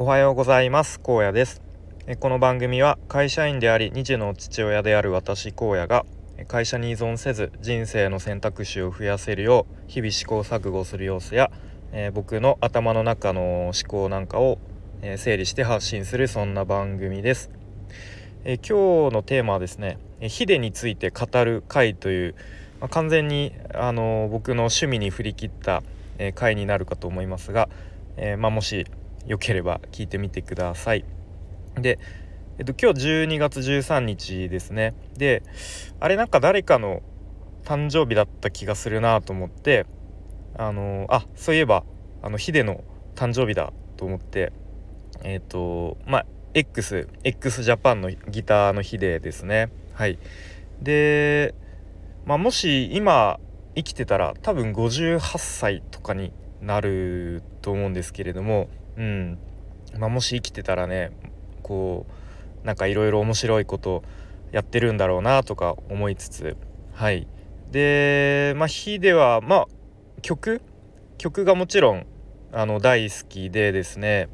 おはようございます。高野です。この番組は会社員であり2児の父親である私荒野が会社に依存せず人生の選択肢を増やせるよう日々試行錯誤する様子や、えー、僕の頭の中の思考なんかを、えー、整理して発信するそんな番組です、えー、今日のテーマはですねヒデについて語る回という、まあ、完全にあの僕の趣味に振り切った、え回になるかと思いますが、えまあ、もしよければ聞いてみてください。で、えっと、今日12月13日ですね。で、あれなんか誰かの誕生日だった気がするなと思って、あのあそういえばあのヒデの誕生日だと思ってえっ、とまあ X x ジャパンのギターのヒデですねはいでまあもし今生きてたら多分58歳とかになると思うんですけれどもうん。まあ、もし生きてたらねこうなんかいろいろ面白いことやってるんだろうなとか思いつつ。はい。でまあ日ではまあ曲？曲がもちろんあの大好きでですね。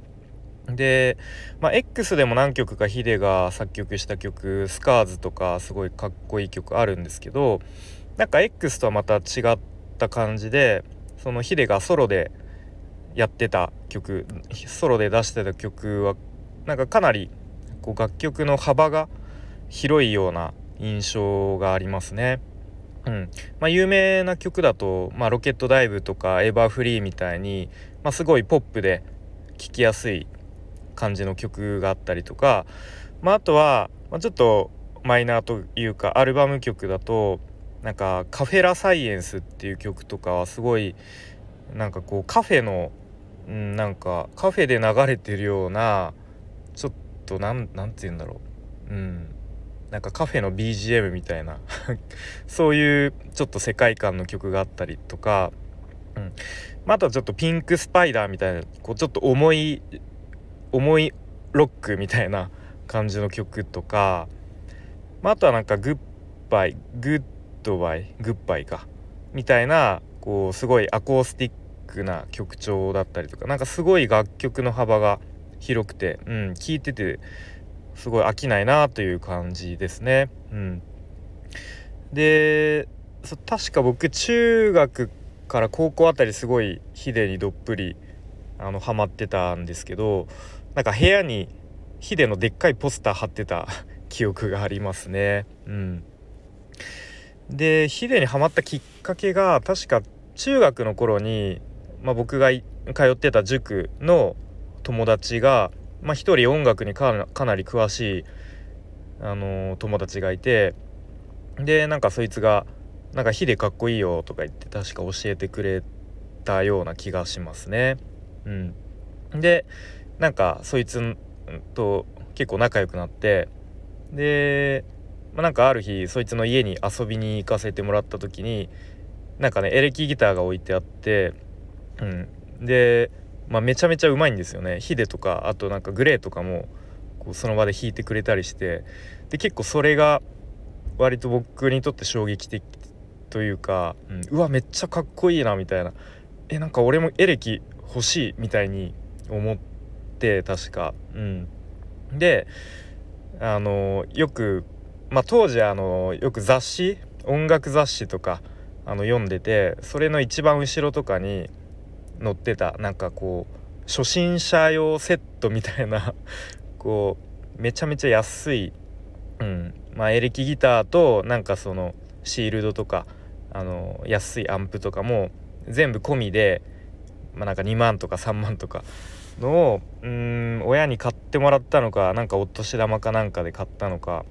で、まあ、X でも何曲かヒデが作曲した曲「スカーズとかすごいかっこいい曲あるんですけどなんか X とはまた違った感じでそのヒデがソロでやってた曲ソロで出してた曲はなんかかなりこう楽曲の幅が広いような印象がありますね。うんまあ、有名な曲だと、まあ、ロケットダイブとかエバーフリーみたいに、まあ、すごいポップで聴きやすい感じの曲があったりとか、まあ、あとは、ま、ちょっとマイナーというかアルバム曲だとなんか「カフェラサイエンス」っていう曲とかはすごいなんかこうカフェのうん、なんかカフェで流れてるようなちょっとなんなんて言うんだろう。うん。なんかカフェの BGM みたいな。そういうちょっと世界観の曲があったりとか、うん。まあ、とはちょっとピンクスパイダーみたいなこうちょっと重い重いロックみたいな感じの曲とか、まあ、あとはなんかグッバイグッドバイグッバイか。みたいなこうすごいアコースティックな曲調だったりとかなんかすごい楽曲の幅が広くて、うん、聴いててすごい飽きないなという感じですね。うん、で確か僕中学から高校あたりすごい hide にどっぷりあのハマってたんですけどなんか部屋にヒデのでっかいポスター貼ってた 記憶がありますね。うん、でヒデにハマったきっかけが確か中学の頃にまあ、僕が通ってた塾の友達が、まあ、一人音楽にかなり詳しい、あのー、友達がいてでなんかそいつが「なんか火でかっこいいよ」とか言って確か教えてくれたような気がしますね。うん、でなんかそいつと結構仲良くなってで、まあ、なんかある日そいつの家に遊びに行かせてもらった時になんかねエレキギターが置いてあってうん、で、まあ、めちゃめちゃうまいんですよね。ヒデとかあとなんかグレーとかもこうその場で弾いてくれたりして。で結構それが割と僕にとって衝撃的というか、うん、うわめっちゃかっこいいなみたいな。えなんか俺もエレキ欲しいみたいに思って確か。うん、であのよく、まあ、当時あのよく雑誌音楽雑誌とかあの読んでてそれの一番後ろとかに載ってたなんかこう初心者用セットみたいな こうめちゃめちゃ安い、うんまあ、エレキギターとなんかそのシールドとかあの安いアンプとかも全部込みで、まあ、なんか2万とか3万とかのをうん親に買ってもらったのかなんかお年玉かなんかで買ったのか、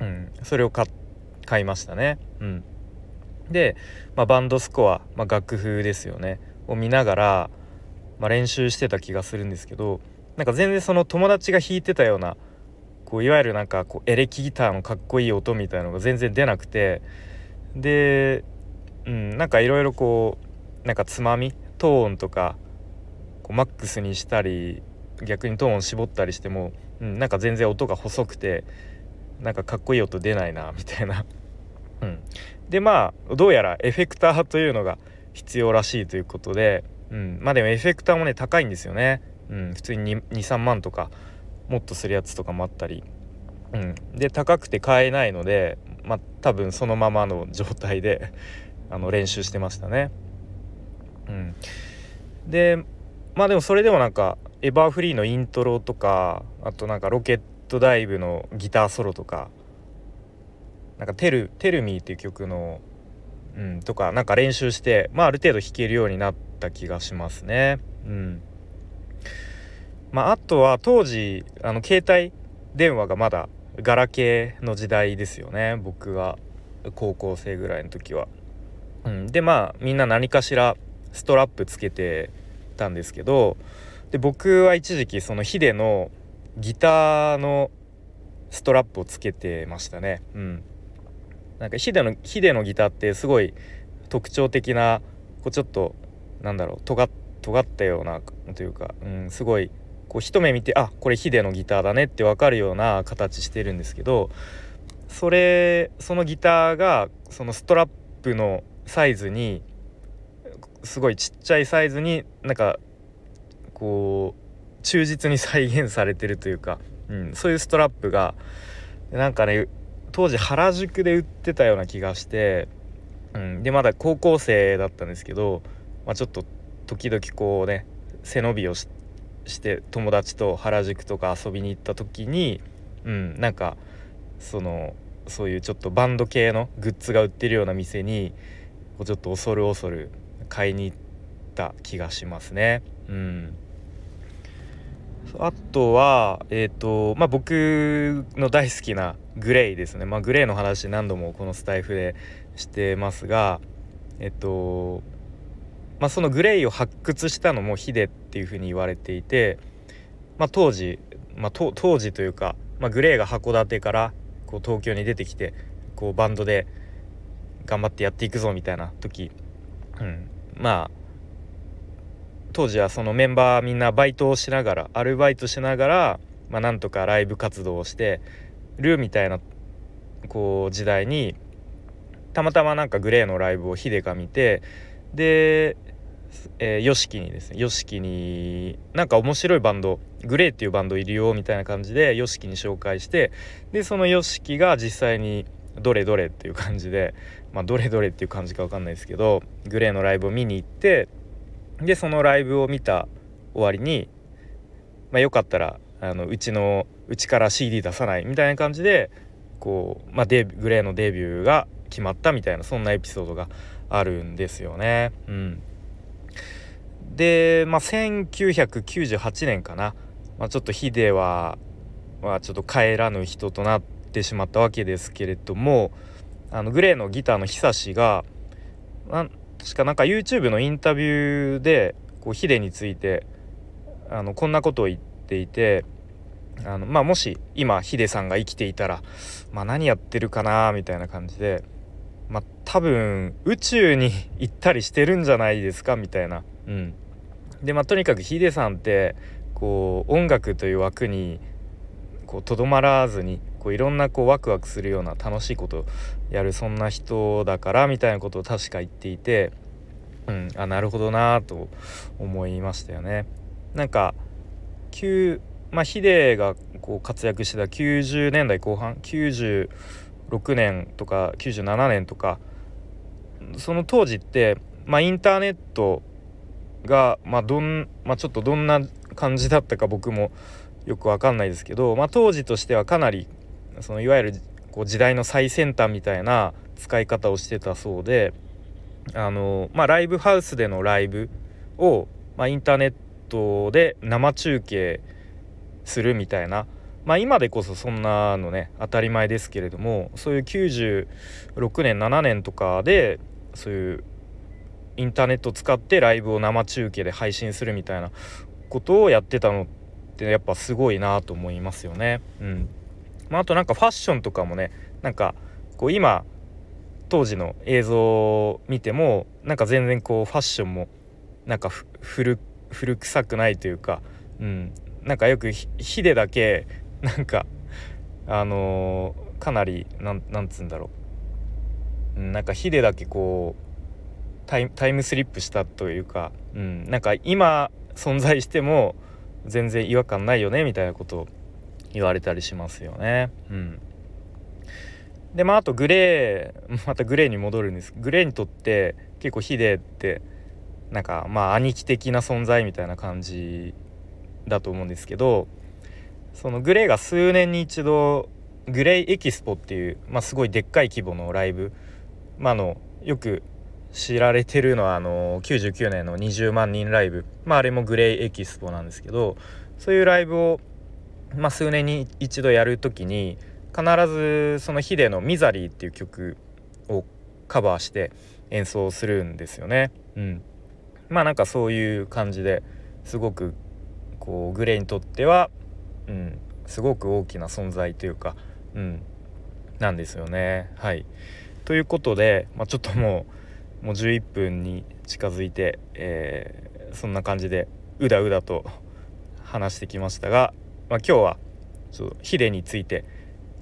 うん、それを買いましたね。うん、で、まあ、バンドスコア、まあ、楽譜ですよねを見ながら、まあ、練習してた気がするんですけどなんか全然その友達が弾いてたようなこういわゆるなんかこうエレキギターのかっこいい音みたいのが全然出なくてで、うん、なんかいろいろこうなんかつまみトーンとかこうマックスにしたり逆にトーンを絞ったりしても、うん、なんか全然音が細くてなんかかっこいい音出ないなみたいな。うん、でまあどうやらエフェクターというのが必要らしいということで、うん、まあでもエフェクターもね高いんですよね。うん、普通に23万とかもっとするやつとかもあったり、うん、で高くて買えないのでまあ多分そのままの状態で あの練習してましたね。うん、でまあでもそれでもなんかエバーフリーのイントロとかあとなんかロケットダイブのギターソロとかなんかテル「テルミーっていう曲の、うん、とかなんか練習してまあある程度弾けるようになった気がしますね。うんまあ、あとは当時あの携帯電話がまだガラケーの時代ですよね僕が高校生ぐらいの時は。うん、でまあみんな何かしらストラップつけてたんですけどで僕は一時期そのヒデのギターのストラップをつけてましたね。うん、なんかヒデのヒデのギターってすごい特徴的なこうちょっとなんだろう尖ったようなというか、うん、すごいこう一目見てあこれヒデのギターだねって分かるような形してるんですけどそれそのギターがそのストラップのサイズにすごいちっちゃいサイズになんかこう忠実に再現されてるというか、うん、そういうストラップがなんかね当時原宿で売ってたような気がして、うん、でまだ高校生だったんですけど、まあ、ちょっと時々こうね背伸びをして友達と原宿とか遊びに行った時に、うん、なんかそのそういうちょっとバンド系のグッズが売ってるような店にちょっと恐る恐る買いに行った気がしますね。うん、あとは、えーとまあ、僕の大好きなグレイですね、まあ、グレイの話何度もこのスタイフでしてますがえっとまあ、そのグレイを発掘したのもヒデっていうふうに言われていて、まあ、当時、まあ、当時というか、まあ、グレイが函館からこう東京に出てきてこうバンドで頑張ってやっていくぞみたいな時、うん、まあ当時はそのメンバーみんなバイトをしながらアルバイトしながら、まあ、なんとかライブ活動をしてるみたいなこう時代にたまたまなんかグレーのライブをヒデが見てでえー、ヨシキにですね YOSHIKI になんか面白いバンドグレーっていうバンドいるよみたいな感じで YOSHIKI に紹介してでその YOSHIKI が実際にどれどれっていう感じでまあどれどれっていう感じか分かんないですけどグレーのライブを見に行ってでそのライブを見た終わりに、まあ、よかったらあのうちのうちから CD 出さないみたいな感じでこう、まあ、デグレーのデビューが決まったみたいなそんなエピソードがあるんですよね。うん、で、まあ、1998年かな、まあ、ちょっとヒデは、まあ、ちょっと帰らぬ人となってしまったわけですけれどもあのグレーのギターの久志が確かなんか YouTube のインタビューでこうヒデについてあのこんなことを言っていてあの、まあ、もし今ヒデさんが生きていたら、まあ、何やってるかなみたいな感じで。まあ多分宇宙に行ったりしてるんじゃないですかみたいな。うん、でまあとにかくヒデさんってこう音楽という枠にとどまらずにこういろんなこうワクワクするような楽しいことをやるそんな人だからみたいなことを確か言っていて、うん、あなるほどなと思いましたよね。なんかまあ、ヒデがこう活躍してた90年代後半96年とか97年とかその当時って、まあ、インターネットが、まあどんまあ、ちょっとどんな感じだったか僕もよく分かんないですけど、まあ、当時としてはかなりそのいわゆるこう時代の最先端みたいな使い方をしてたそうであの、まあ、ライブハウスでのライブを、まあ、インターネットで生中継するみたいなまあ今でこそそんなのね当たり前ですけれどもそういう96年7年とかでそういうインターネットを使ってライブを生中継で配信するみたいなことをやってたのってやっぱすごいなと思いますよね。うんまあ、あとなんかファッションとかもねなんかこう今当時の映像を見てもなんか全然こうファッションもなんか古臭くないというか、うん、なんかよくヒデだけなんかあのー、かなりなんなんつうんだろう。なんかヒデだけこうタイタイムスリップしたというか、うん、なんか今存在しても全然違和感ないよねみたいなことを言われたりしますよね。うん、でまああとグレー またグレーに戻るんです。グレーにとって結構ヒデってなんかまあ兄貴的な存在みたいな感じだと思うんですけどそのグレーが数年に一度グレイエキスポっていう、まあ、すごいでっかい規模のライブ、まあのよく知られてるのはあの99年の20万人ライブ、まあ、あれもグレイエキスポなんですけどそういうライブを、まあ、数年に一度やる時に必ずそのヒデの「ミザリー」っていう曲をカバーして演奏するんですよね。うん、まあなんかそういう感じですごくこうグレイにとっては、うん、すごく大きな存在というか、うん、なんですよね。はいということで、まあ、ちょっともうもう11分に近づいて、えー、そんな感じでうだうだと話してきましたが、まあ、今日はちょヒデについて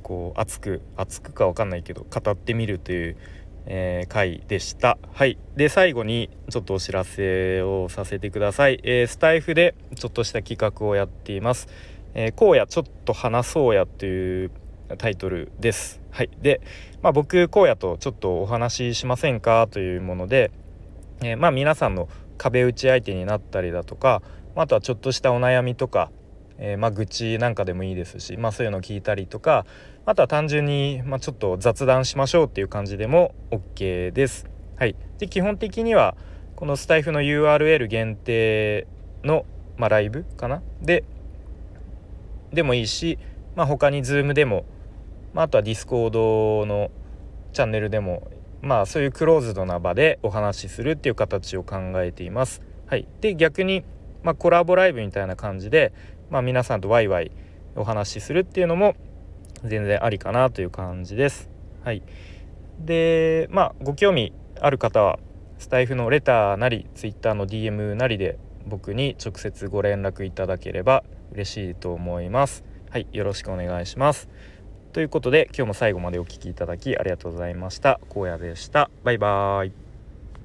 こう熱く熱くか分かんないけど語ってみるという、えー、回でした。はいで最後にちょっとお知らせをさせてください。えー、スタイフでちょっとした企画をやっています。えー、荒野ちょっと話そうやというタイトルです。はい、で、まあ、僕荒野とちょっとお話ししませんかというもので、えー、まあ皆さんの壁打ち相手になったりだとかあとはちょっとしたお悩みとか、えー、まあ愚痴なんかでもいいですし、まあ、そういうのを聞いたりとかあとは単純に、まあ、ちょっと雑談しましょうっていう感じでも OK です。はい、で基本的にはこのスタイフの URL 限定の、まあ、ライブかな？ででもいいし、まあ、他に Zoom でもまあ、あとは Discord のチャンネルでもまあそういうクローズドな場でお話しするっていう形を考えています。はい、で逆に、まあ、コラボライブみたいな感じで、まあ、皆さんとワイワイお話しするっていうのも全然ありかなという感じです。はい、でまあご興味ある方はスタイフのレターなり Twitter の DM なりで僕に直接ご連絡いただければ嬉しいと思います。はい、よろしくお願いします。ということで今日も最後までお聴きいただきありがとうございました。荒野でした。バイバーイ。